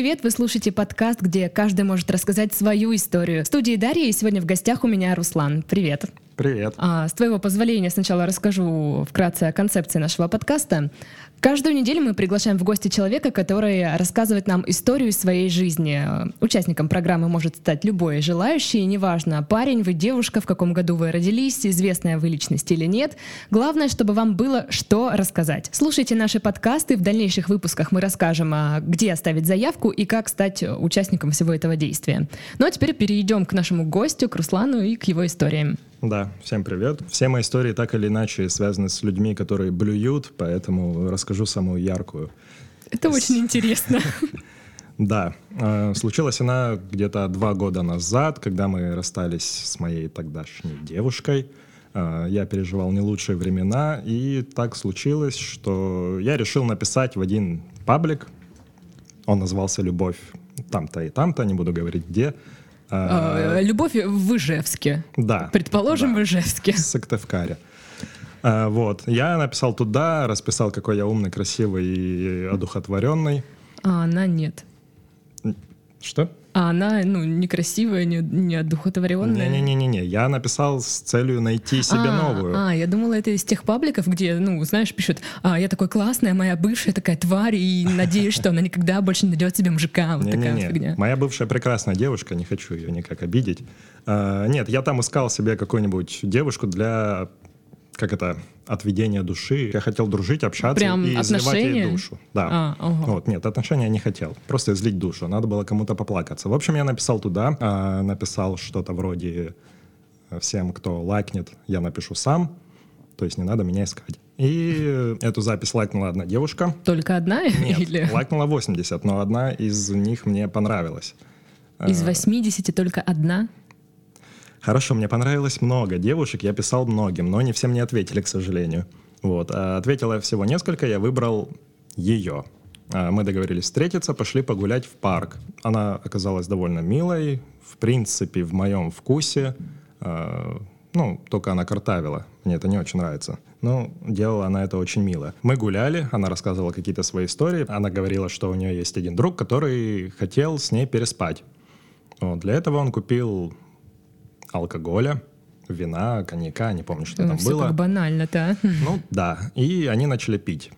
привет! Вы слушаете подкаст, где каждый может рассказать свою историю. В студии Дарья, и сегодня в гостях у меня Руслан. Привет! Привет. А, с твоего позволения сначала расскажу вкратце о концепции нашего подкаста. Каждую неделю мы приглашаем в гости человека, который рассказывает нам историю своей жизни. Участником программы может стать любой желающий, неважно, парень вы, девушка, в каком году вы родились, известная вы личность или нет. Главное, чтобы вам было что рассказать. Слушайте наши подкасты, в дальнейших выпусках мы расскажем, а, где оставить заявку и как стать участником всего этого действия. Ну а теперь перейдем к нашему гостю, к Руслану и к его историям. Да, всем привет. Все мои истории так или иначе связаны с людьми, которые блюют, поэтому расскажу самую яркую. Это очень интересно. Да, э, случилась она где-то два года назад, когда мы расстались с моей тогдашней девушкой. Э, я переживал не лучшие времена, и так случилось, что я решил написать в один паблик. Он назывался «Любовь там-то и там-то», не буду говорить где. А, Любовь в Ижевске. Да. Предположим, да. в Ижевске. Сыктывкаре. А, вот. Я написал туда, расписал, какой я умный, красивый и одухотворенный. А она нет. Что? А она, ну, некрасивая, не, не одухотворенная. Не-не-не-не, я написал с целью найти себе а, новую. А, я думала, это из тех пабликов, где, ну, знаешь, пишут, а, я такой классная, моя бывшая такая тварь, и надеюсь, что она никогда больше не найдет себе мужика. Вот не, такая не, не. фигня. Моя бывшая прекрасная девушка, не хочу ее никак обидеть. А, нет, я там искал себе какую-нибудь девушку для как это, отведение души. Я хотел дружить, общаться Прям и отношения? изливать ей душу. Да. А, ага. Вот, нет, отношения я не хотел. Просто излить душу. Надо было кому-то поплакаться. В общем, я написал туда, а, написал что-то вроде всем, кто лайкнет, я напишу сам. То есть не надо меня искать. И эту запись лайкнула одна девушка. Только одна? Нет, Или... лайкнула 80, но одна из них мне понравилась. Из 80 только одна? Хорошо, мне понравилось много девушек, я писал многим, но не все мне ответили, к сожалению. Вот. А ответила всего несколько, я выбрал ее. А мы договорились встретиться, пошли погулять в парк. Она оказалась довольно милой, в принципе, в моем вкусе. А, ну, только она картавила. Мне это не очень нравится. Но делала она это очень мило. Мы гуляли, она рассказывала какие-то свои истории. Она говорила, что у нее есть один друг, который хотел с ней переспать. Вот. Для этого он купил алкоголя, вина, коньяка, не помню, что Ну, там все было. как банально-то. а. Ну да, и они начали пить.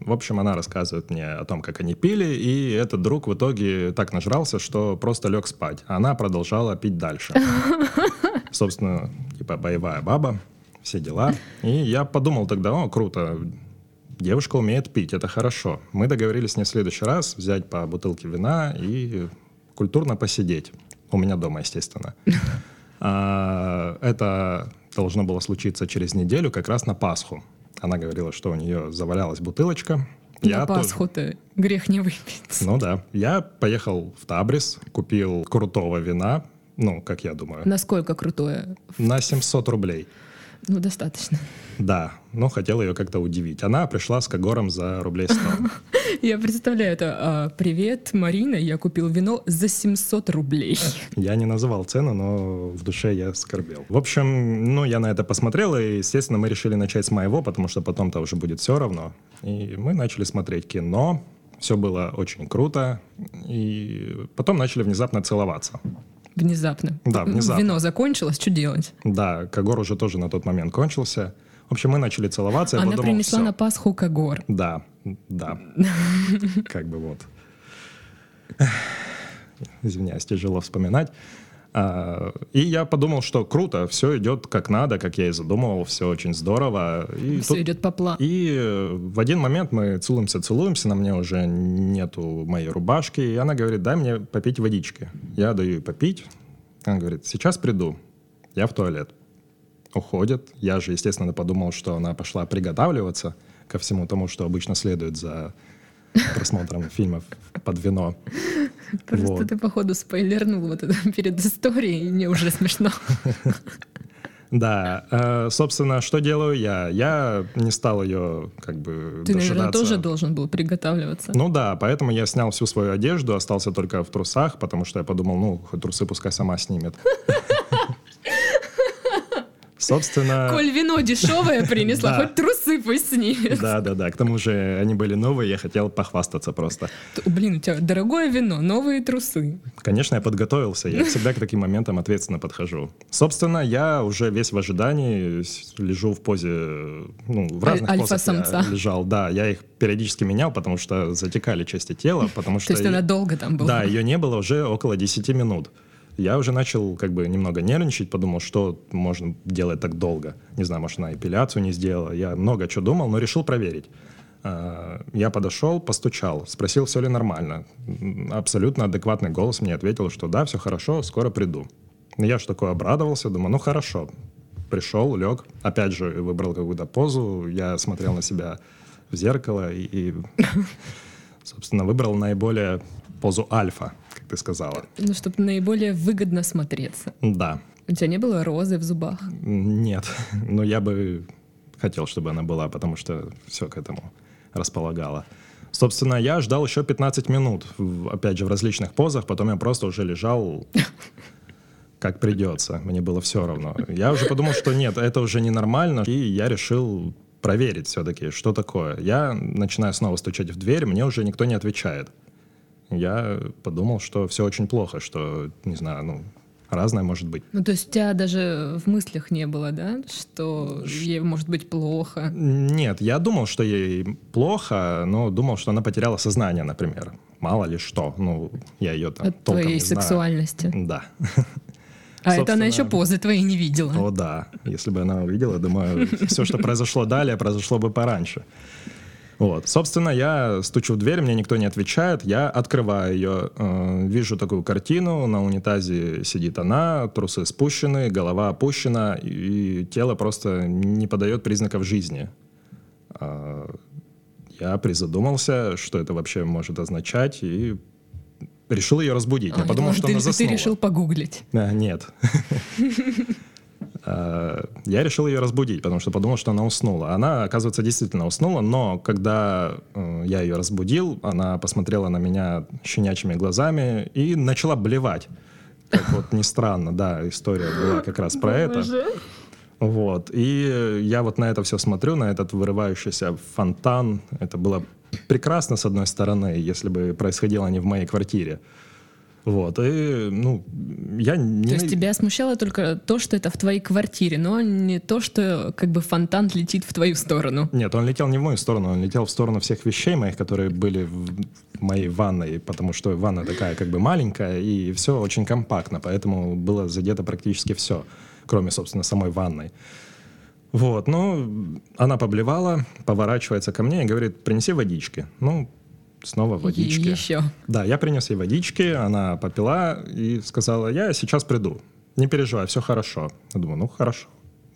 В общем, она рассказывает мне о том, как они пили, и этот друг в итоге так нажрался, что просто лег спать. Она продолжала пить дальше. Собственно, типа боевая баба, все дела. И я подумал тогда, о, круто, девушка умеет пить, это хорошо. Мы договорились с ней в следующий раз взять по бутылке вина и культурно посидеть. У меня дома, естественно. А, Это должно было случиться через неделю, как раз на Пасху. Она говорила, что у нее завалялась бутылочка. На тоже- Пасху-то грех не выпить. Ну да. Я поехал в Табрис, купил крутого вина, ну, как я думаю, Насколько крутое? на 700 рублей. Ну, достаточно. Да, но хотел ее как-то удивить. Она пришла с Кагором за рублей 100. Я представляю это. а, Привет, Марина, я купил вино за 700 рублей. Я не называл цену, но в душе я скорбел. В общем, ну, я на это посмотрел, и, естественно, мы решили начать с моего, потому что потом-то уже будет все равно. И мы начали смотреть кино. Все было очень круто. И потом начали внезапно целоваться. Внезапно. Да, внезапно. Вино закончилось, что делать? Да, Кагор уже тоже на тот момент кончился. В общем, мы начали целоваться. Она подумал, принесла всё. на Пасху Кагор. Да, да. Как бы вот. Извиняюсь, тяжело вспоминать. А, И я подумал, что круто, все идет как надо, как я и задумывал, все очень здорово. И Все тут- идет по плану. И в один момент мы целуемся, целуемся, на мне уже нету моей рубашки, и она говорит, дай мне попить водички. Я даю ей попить. Она говорит, сейчас приду. Я в туалет. Уходит. Я же, естественно, подумал, что она пошла приготавливаться ко всему тому, что обычно следует за просмотром фильмов под вино. Просто Вот. ты, походу, спойлернул вот это перед историей, и мне уже смешно. Да, э, собственно, что делаю я? Я не стал ее как бы Ты, наверное, дожидаться. тоже должен был приготавливаться. Ну да, поэтому я снял всю свою одежду, остался только в трусах, потому что я подумал, ну, хоть трусы пускай сама снимет. Собственно... Коль вино дешевое принесла, хоть трусы пусть снимет. Да, да, да. К тому же они были новые, я хотел похвастаться просто. Блин, у тебя дорогое вино, новые трусы. Конечно, я подготовился, я всегда к таким моментам ответственно подхожу. Собственно, я уже весь в ожидании лежу в позе, ну, в Аль- разных позах альфа-самца. я лежал. Да, я их периодически менял, потому что затекали части тела, потому что... То есть она долго там была. Да, ее не было уже около 10 минут. Я уже начал как бы немного нервничать, подумал, что можно делать так долго. Не знаю, может, она эпиляцию не сделала. Я много чего думал, но решил проверить. А, Я подошел, постучал, спросил, все ли нормально. Абсолютно адекватный голос мне ответил, что да, все хорошо, скоро приду. Я же такой обрадовался, думаю, ну хорошо. Пришел, лег, опять же выбрал какую-то позу, я смотрел на себя в зеркало и, и, собственно, выбрал наиболее позу альфа, ты сказала. Ну, чтобы наиболее выгодно смотреться. Да, У тебя не было розы в зубах? нет, но я бы хотел, чтобы она была, потому что все к этому располагало. Собственно, я ждал еще 15 минут, опять же, в различных позах, потом я просто уже лежал как придется, мне было все равно. Я уже подумал, что нет, это уже ненормально, и я решил проверить все-таки, что такое. Я начинаю снова стучать в дверь, мне уже никто не отвечает. Я подумал, что все очень плохо, что, не знаю, ну, разное может быть. Ну, то есть у тебя даже в мыслях не было, да, что ей может быть плохо? Нет, я думал, что ей плохо, но думал, что она потеряла сознание, например. Мало ли что. Ну, я ее там От толком твоей не знаю. сексуальности. Да. А это она Собственно, еще позы твои не видела. О, да. Если бы она увидела, думаю, все, что произошло далее, произошло бы пораньше. Вот. Собственно, я стучу в дверь, мне никто не отвечает, я открываю ее, э, вижу такую картину, на унитазе сидит она, трусы спущены, голова опущена, и тело просто не подает признаков жизни. А, Я призадумался, что это вообще может означать, и решил ее разбудить. А, я подумал, что ты, она ты заснула. решил погуглить. А, нет. А, Я решил ее разбудить, потому что подумал, что она уснула. Она, оказывается, действительно уснула, но когда э, я ее разбудил, она посмотрела на меня щенячьими глазами и начала блевать. Как вот ни странно, да, история была как раз про это. Вот. И я вот на это все смотрю, на этот вырывающийся фонтан. Это было прекрасно, с одной стороны, если бы происходило не в моей квартире. Вот. И, ну, я не... То есть тебя смущало только то, что это в твоей квартире, но не то, что как бы фонтан летит в твою сторону. Нет, он летел не в мою сторону, он летел в сторону всех вещей моих, которые были в моей ванной, потому что ванна такая как бы маленькая, и все очень компактно, поэтому было задето практически все, кроме, собственно, самой ванной. Вот, ну, она поблевала, поворачивается ко мне и говорит, принеси водички. Ну, снова водички. Еще. Да, я принес ей водички, она попила и сказала, я сейчас приду, не переживай, все хорошо. Я думаю, ну, хорошо.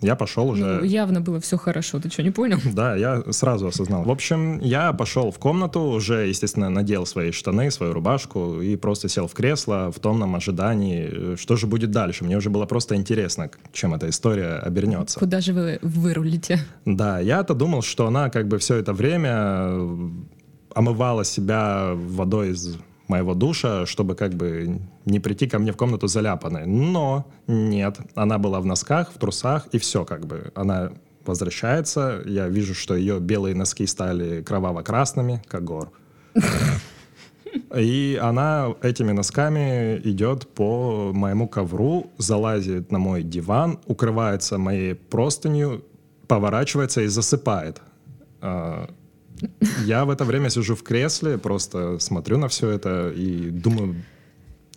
Я пошел уже... Ну, явно было все хорошо, ты что, не понял? Да, я сразу осознал. В общем, я пошел в комнату, уже, естественно, надел свои штаны, свою рубашку и просто сел в кресло в томном ожидании, э, что же будет дальше. Мне уже было просто интересно, чем эта история обернется. Куда же вы вырулите? Да, я-то думал, что она как бы все это время э, омывала себя водой из моего душа, чтобы как бы не прийти ко мне в комнату заляпанной. Но нет, она была в носках, в трусах, и все как бы. Она возвращается, я вижу, что ее белые носки стали кроваво-красными, как гор. И она этими носками идет по моему ковру, залазит на мой диван, укрывается моей простынью, поворачивается и засыпает. Я в это время сижу в кресле, просто смотрю на все это и думаю,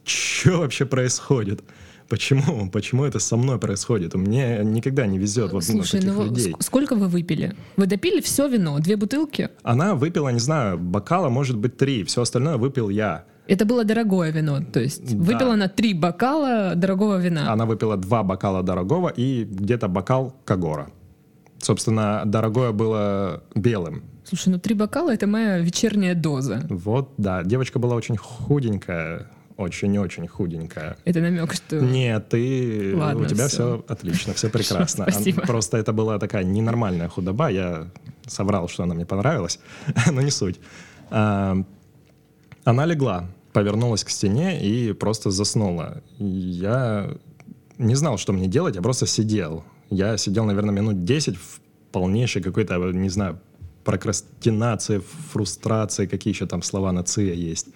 что вообще происходит? Почему? Почему это со мной происходит? Мне никогда не везет вот на Слушай, таких ну людей. ск- сколько вы выпили? Вы допили все вино, две бутылки? Она выпила, не знаю, бокала, может быть, три. Все остальное выпил я. Это было дорогое вино, то есть Да. выпила она три бокала дорогого вина. Она выпила два бокала дорогого и где-то бокал Кагора. Собственно, дорогое было белым. Слушай, ну три бокала это моя вечерняя доза. Вот, да. Девочка была очень худенькая. Очень-очень худенькая. Это намек, что... Нет, ты... Ладно, у тебя всё. все отлично, все прекрасно. Спасибо. Просто это была такая ненормальная худоба. Я соврал, что она мне понравилась, но не суть. А, Она легла, повернулась к стене и просто заснула. Я не знал, что мне делать, я просто сидел. Я сидел, наверное, минут 10 в полнейшей какой-то, не знаю, прокрастинации, фрустрации, какие еще там слова на «ция» есть.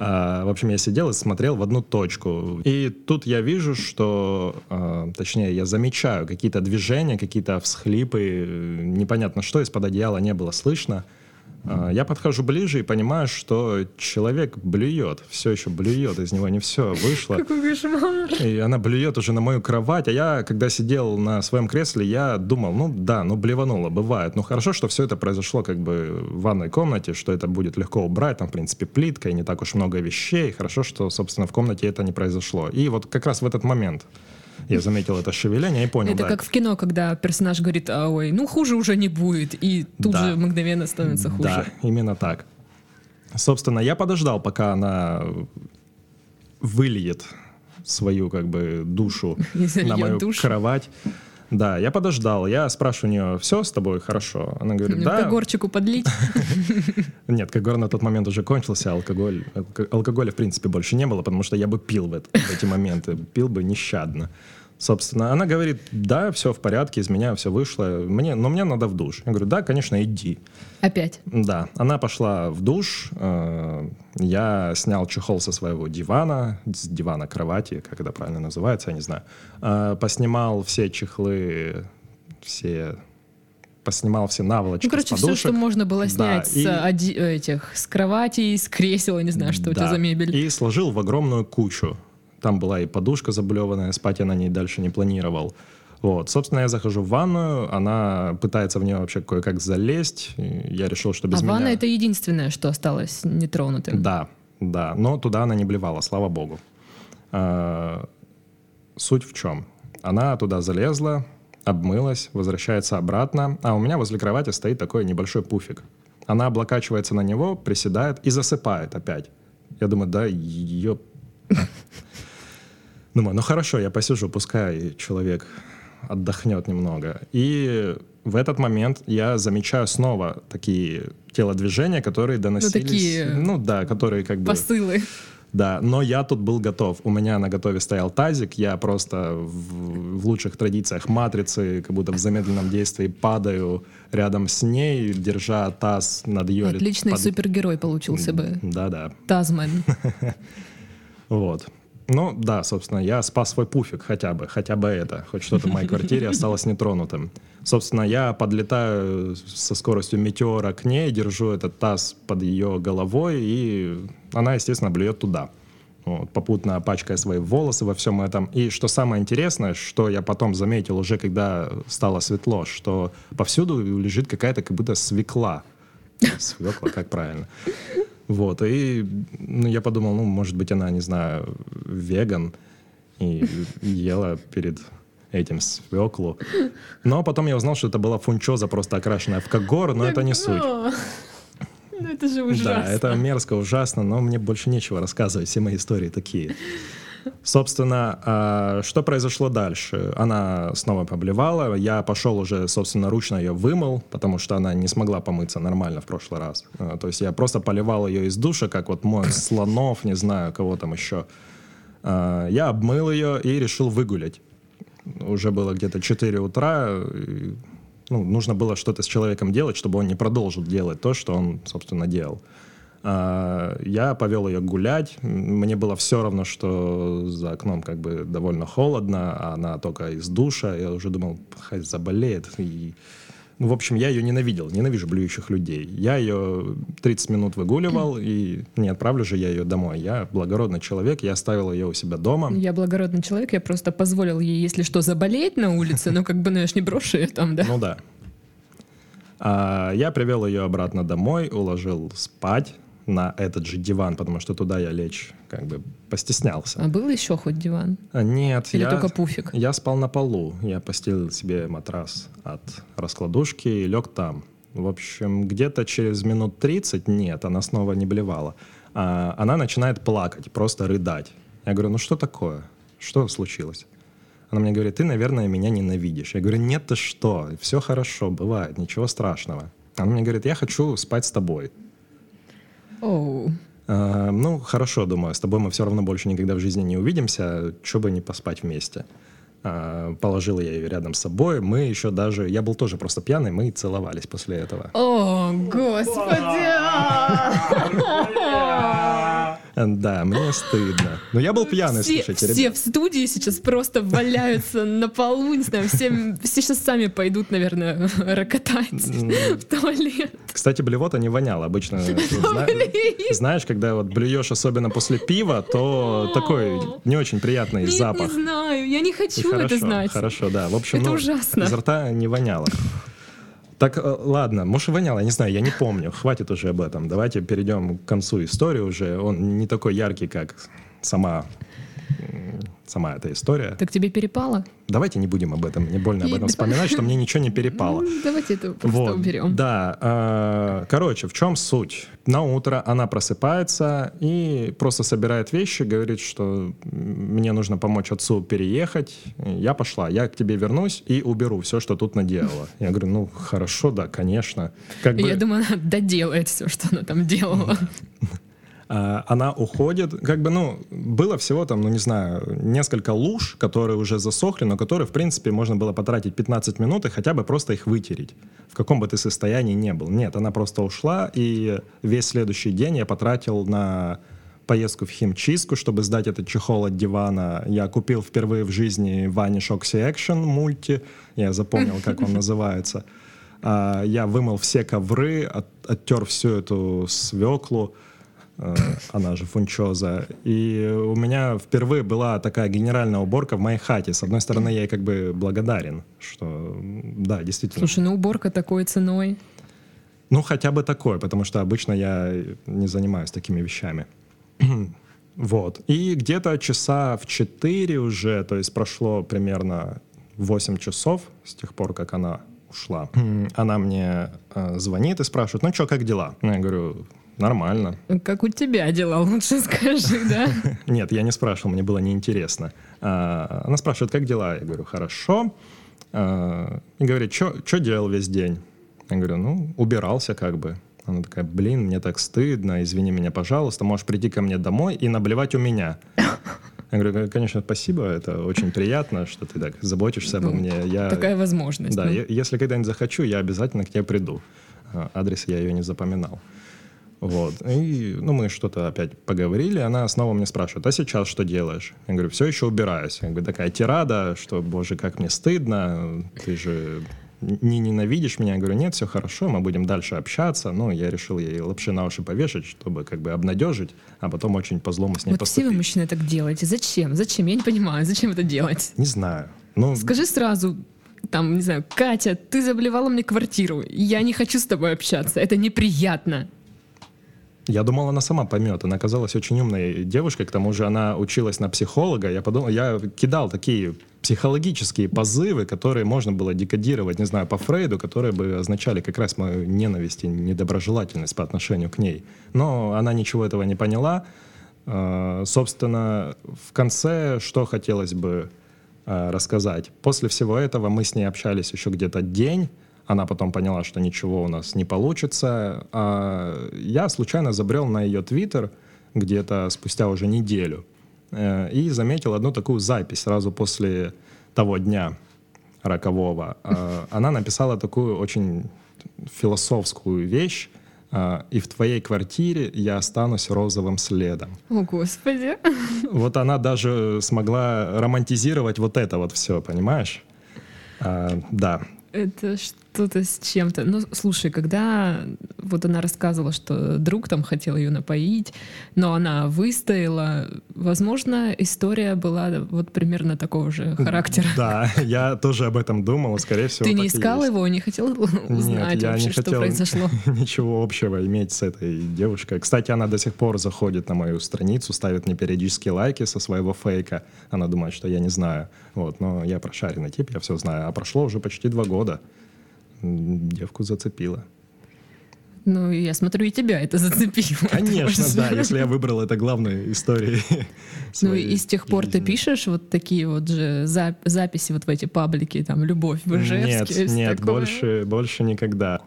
А, в общем, я сидел и смотрел в одну точку. И тут я вижу, что, а, точнее, я замечаю какие-то движения, какие-то всхлипы, непонятно что, из-под одеяла не было слышно. А, я подхожу ближе и понимаю, что человек блюет, все еще блюет, из него не все вышло. Какой кошмар. И она блюет уже на мою кровать, а я, когда сидел на своем кресле, я думал, ну да, ну блевануло, бывает. Ну хорошо, что все это произошло как бы в ванной комнате, что это будет легко убрать, там, в принципе, плитка и не так уж много вещей. Хорошо, что, собственно, в комнате это не произошло. И вот как раз в этот момент я заметил это шевеление и понял, Это да. как в кино, когда персонаж говорит, а, ой, ну хуже уже не будет, и тут Да. же мгновенно становится хуже. Да, именно так. Собственно, я подождал, пока она выльет свою как бы душу на мою душу. кровать. Да, я подождал. Я спрашиваю у нее, все с тобой хорошо? Она говорит, да. Когорчику подлить. Нет, Когор на тот момент уже кончился, алкоголь, алко- алкоголя в принципе больше не было, потому что я бы пил в эти моменты, пил бы нещадно. Собственно, она говорит, да, все в порядке, из меня все вышло, мне, но мне надо в душ. Я говорю, да, конечно, иди. Опять. Да, она пошла в душ, э, я снял чехол со своего дивана, с дивана кровати, как это правильно называется, я не знаю, Э, поснимал все чехлы, все поснимал все наволочки Ну, короче, с все, подушек. что можно было Да, снять с, и- оди- этих, с кровати, с кресела, не знаю, что у тебя Да. за мебель. И сложил в огромную кучу. Там была и подушка заблеванная, спать я на ней дальше не планировал. Вот, собственно, я захожу в ванную, она пытается в нее вообще кое-как залезть. Я решил, что без а меня... ванна это единственное, что осталось нетронутым. Да, да, но туда она не блевала, слава богу. А, суть в чем? Она туда залезла, обмылась, возвращается обратно, а у меня возле кровати стоит такой небольшой пуфик. Она облокачивается на него, приседает и засыпает опять. Я думаю, да, ее... Думаю, ну хорошо, я посижу, пускай человек отдохнет немного. И в этот момент я замечаю снова такие телодвижения, которые доносились... такие Ну да, которые как бы... Посылы. Да, но я тут был готов. У меня на готове стоял тазик, я просто в, в лучших традициях матрицы, как будто в замедленном действии падаю рядом с ней, держа таз над ее... Отличный под- супергерой получился бы. Да-да, Тазмен. вот. Ну, да, собственно, я спас свой пуфик хотя бы, хотя бы это. Хоть что-то в моей квартире осталось нетронутым. Собственно, я подлетаю со скоростью метеора к ней, держу этот таз под ее головой, и она, естественно, блюет туда. Вот, попутно пачкая свои волосы во всем этом. И что самое интересное, что я потом заметил уже, когда стало светло, что повсюду лежит какая-то как будто свекла. Свекла, как правильно. Вот, и ну, я подумал, ну, может быть, она, не знаю, веган и ела перед этим свеклу. Но потом я узнал, что это была фунчоза, просто окрашенная в когор, но это не суть. Ну это же ужасно. Да, это мерзко, ужасно, но мне больше нечего рассказывать, все мои истории такие. Собственно, а, что произошло дальше? Она снова поблевала, я пошел уже, собственно, ручно ее вымыл, потому что она не смогла помыться нормально в прошлый раз. А, То есть я просто поливал ее из душа, как вот мой слонов, не знаю, кого там еще. А, Я обмыл ее и решил выгулять. Уже было где-то 4 утра, и, ну, нужно было что-то с человеком делать, чтобы он не продолжил делать то, что он, собственно, делал. А, Я повел ее гулять. Мне было все равно, что за окном как бы довольно холодно, а она только из душа. Я уже думал, хай заболеет. И... Ну, в общем, я ее ненавидел, ненавижу блюющих людей. Я ее 30 минут выгуливал, и не отправлю же я ее домой. Я благородный человек, я оставил ее у себя дома. Я благородный человек, я просто позволил ей, если что, заболеть на улице, но как бы, ну я ж не брошу ее там, да? Ну да. А, я привел ее обратно домой, уложил спать на этот же диван, потому что туда я лечь как бы постеснялся. А был еще хоть диван? А, Нет, Или я, только пуфик? я спал на полу. Я постелил себе матрас от раскладушки и лег там. В общем, где-то через минут 30, нет, она снова не блевала, а, она начинает плакать, просто рыдать. Я говорю, ну что такое? Что случилось? Она мне говорит, ты, наверное, меня ненавидишь. Я говорю, нет, ты что? Все хорошо, бывает, ничего страшного. Она мне говорит, я хочу спать с тобой. Оу. А, ну, хорошо, думаю, с тобой мы все равно больше никогда в жизни не увидимся, что бы не поспать вместе. А, положил я ее рядом с собой. Мы еще даже... Я был тоже просто пьяный, мы целовались после этого. О, господи! Да, мне стыдно. Но я был пьяный, все, слушайте. Все в студии сейчас просто валяются на полу, не знаю, все, все сейчас сами пойдут, наверное, рокотать в туалет. Кстати, блевота не воняла. Обычно, знаешь, когда вот блюешь, особенно после пива, то такой не очень приятный запах. Не знаю, я не хочу это знать. Хорошо, да. В общем, это ну, ужасно. Изо рта не воняло. Так, э, ладно, может, воняло, я не знаю, я не помню. Хватит уже об этом. Давайте перейдем к концу истории уже. Он не такой яркий, как сама сама эта история. Так тебе перепало? Давайте не будем об этом, не больно об этом вспоминать, что мне ничего не перепало. Ну, давайте это просто вот, уберем. Да, э, короче, в чем суть? На утро она просыпается и просто собирает вещи, говорит, что мне нужно помочь отцу переехать. Я пошла, я к тебе вернусь и уберу все, что тут наделала. Я говорю, ну хорошо, да, конечно. Как я думаю, она доделает все, что она там делала. А, она уходит, как бы, ну, было всего там, ну, не знаю, несколько луж, которые уже засохли, но которые, в принципе, можно было потратить 15 минут и хотя бы просто их вытереть, в каком бы ты состоянии не был. Нет, она просто ушла, и весь следующий день я потратил на поездку в химчистку, чтобы сдать этот чехол от дивана. Я купил впервые в жизни Vanish Oxy Action мульти, я запомнил, как он называется. А, я вымыл все ковры, от, оттер всю эту свеклу, Э, она же фунчоза. И у меня впервые была такая генеральная уборка в моей хате. С одной стороны, я ей как бы благодарен, что да, действительно. Слушай, ну уборка такой ценой. Ну, хотя бы такой, потому что обычно я не занимаюсь такими вещами. вот. И где-то часа в 4 уже, то есть прошло примерно 8 часов с тех пор, как она ушла. Она мне э, звонит и спрашивает, ну что, как дела? Я говорю, Нормально. Как у тебя дела, лучше скажи, да? Нет, я не спрашивал, мне было неинтересно. А, она спрашивает, как дела? Я говорю, хорошо. А, и говорит, что делал весь день? Я говорю, ну, убирался как бы. Она такая, блин, мне так стыдно, извини меня, пожалуйста, можешь прийти ко мне домой и наблевать у меня. Я говорю, конечно, спасибо, это очень приятно, что ты так заботишься обо ну, мне. Я, такая возможность. Да, ну. если когда-нибудь захочу, я обязательно к тебе приду. А, адрес я ее не запоминал. Вот. И, ну, мы что-то опять поговорили, она снова мне спрашивает, а сейчас что делаешь? Я говорю, все еще убираюсь. Я говорю, такая тирада, что, боже, как мне стыдно, ты же не ненавидишь меня? Я говорю, нет, все хорошо, мы будем дальше общаться. Ну, я решил ей лапши на уши повешать, чтобы как бы обнадежить, а потом очень по злому с ней вот поступить. все вы, мужчины, так делаете. Зачем? Зачем? Я не понимаю, зачем это делать? Не знаю. Ну, Скажи сразу, там, не знаю, Катя, ты заблевала мне квартиру, я не хочу с тобой общаться, это неприятно. Я думал, она сама поймет. Она оказалась очень умной девушкой, к тому же она училась на психолога. Я подумал, я кидал такие психологические позывы, которые можно было декодировать, не знаю, по Фрейду, которые бы означали как раз мою ненависть и недоброжелательность по отношению к ней. Но она ничего этого не поняла. А, собственно, в конце что хотелось бы а, рассказать? После всего этого мы с ней общались еще где-то день, она потом поняла, что ничего у нас не получится. А я случайно забрел на ее твиттер где-то спустя уже неделю э, и заметил одну такую запись сразу после того дня рокового. А, она написала такую очень философскую вещь, а, и в твоей квартире я останусь розовым следом. О, Господи. Вот она даже смогла романтизировать вот это вот все, понимаешь? А, да. Это что-то с чем-то. Ну, слушай, когда вот она рассказывала, что друг там хотел ее напоить, но она выстояла, возможно, история была вот примерно такого же характера. Да, я тоже об этом думал, скорее всего. Ты не искал его, не хотел узнать Нет, я вообще, не что хотел произошло? ничего общего иметь с этой девушкой. Кстати, она до сих пор заходит на мою страницу, ставит мне периодически лайки со своего фейка. Она думает, что я не знаю. Вот, но я прошаренный тип, я все знаю. А прошло уже почти два года девку зацепило. Ну, я смотрю, и тебя это зацепило. Конечно, да, если я выбрал это главной историей. Ну, и с тех пор ты пишешь вот такие вот же записи вот в эти паблики, там, «Любовь в Ижевске». Нет, нет, больше, больше никогда.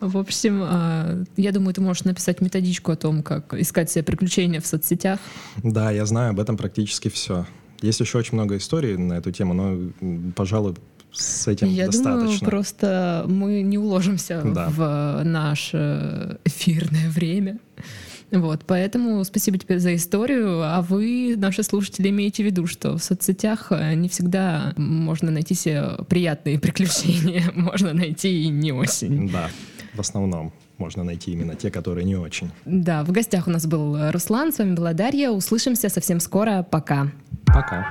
В общем, а, я думаю, ты можешь написать методичку о том, как искать себе приключения в соцсетях. Да, я знаю об этом практически все. Есть еще очень много историй на эту тему, но, пожалуй, с этим Я достаточно. думаю, просто мы не уложимся Да. в наше эфирное время. Вот, поэтому спасибо тебе за историю, а вы, наши слушатели, имейте в виду, что в соцсетях э, не всегда можно найти себе приятные приключения, можно найти и не очень. Да, в основном можно найти именно те, которые не очень. Да, в гостях у нас был Руслан, с вами была Дарья, услышимся совсем скоро, пока. Пока.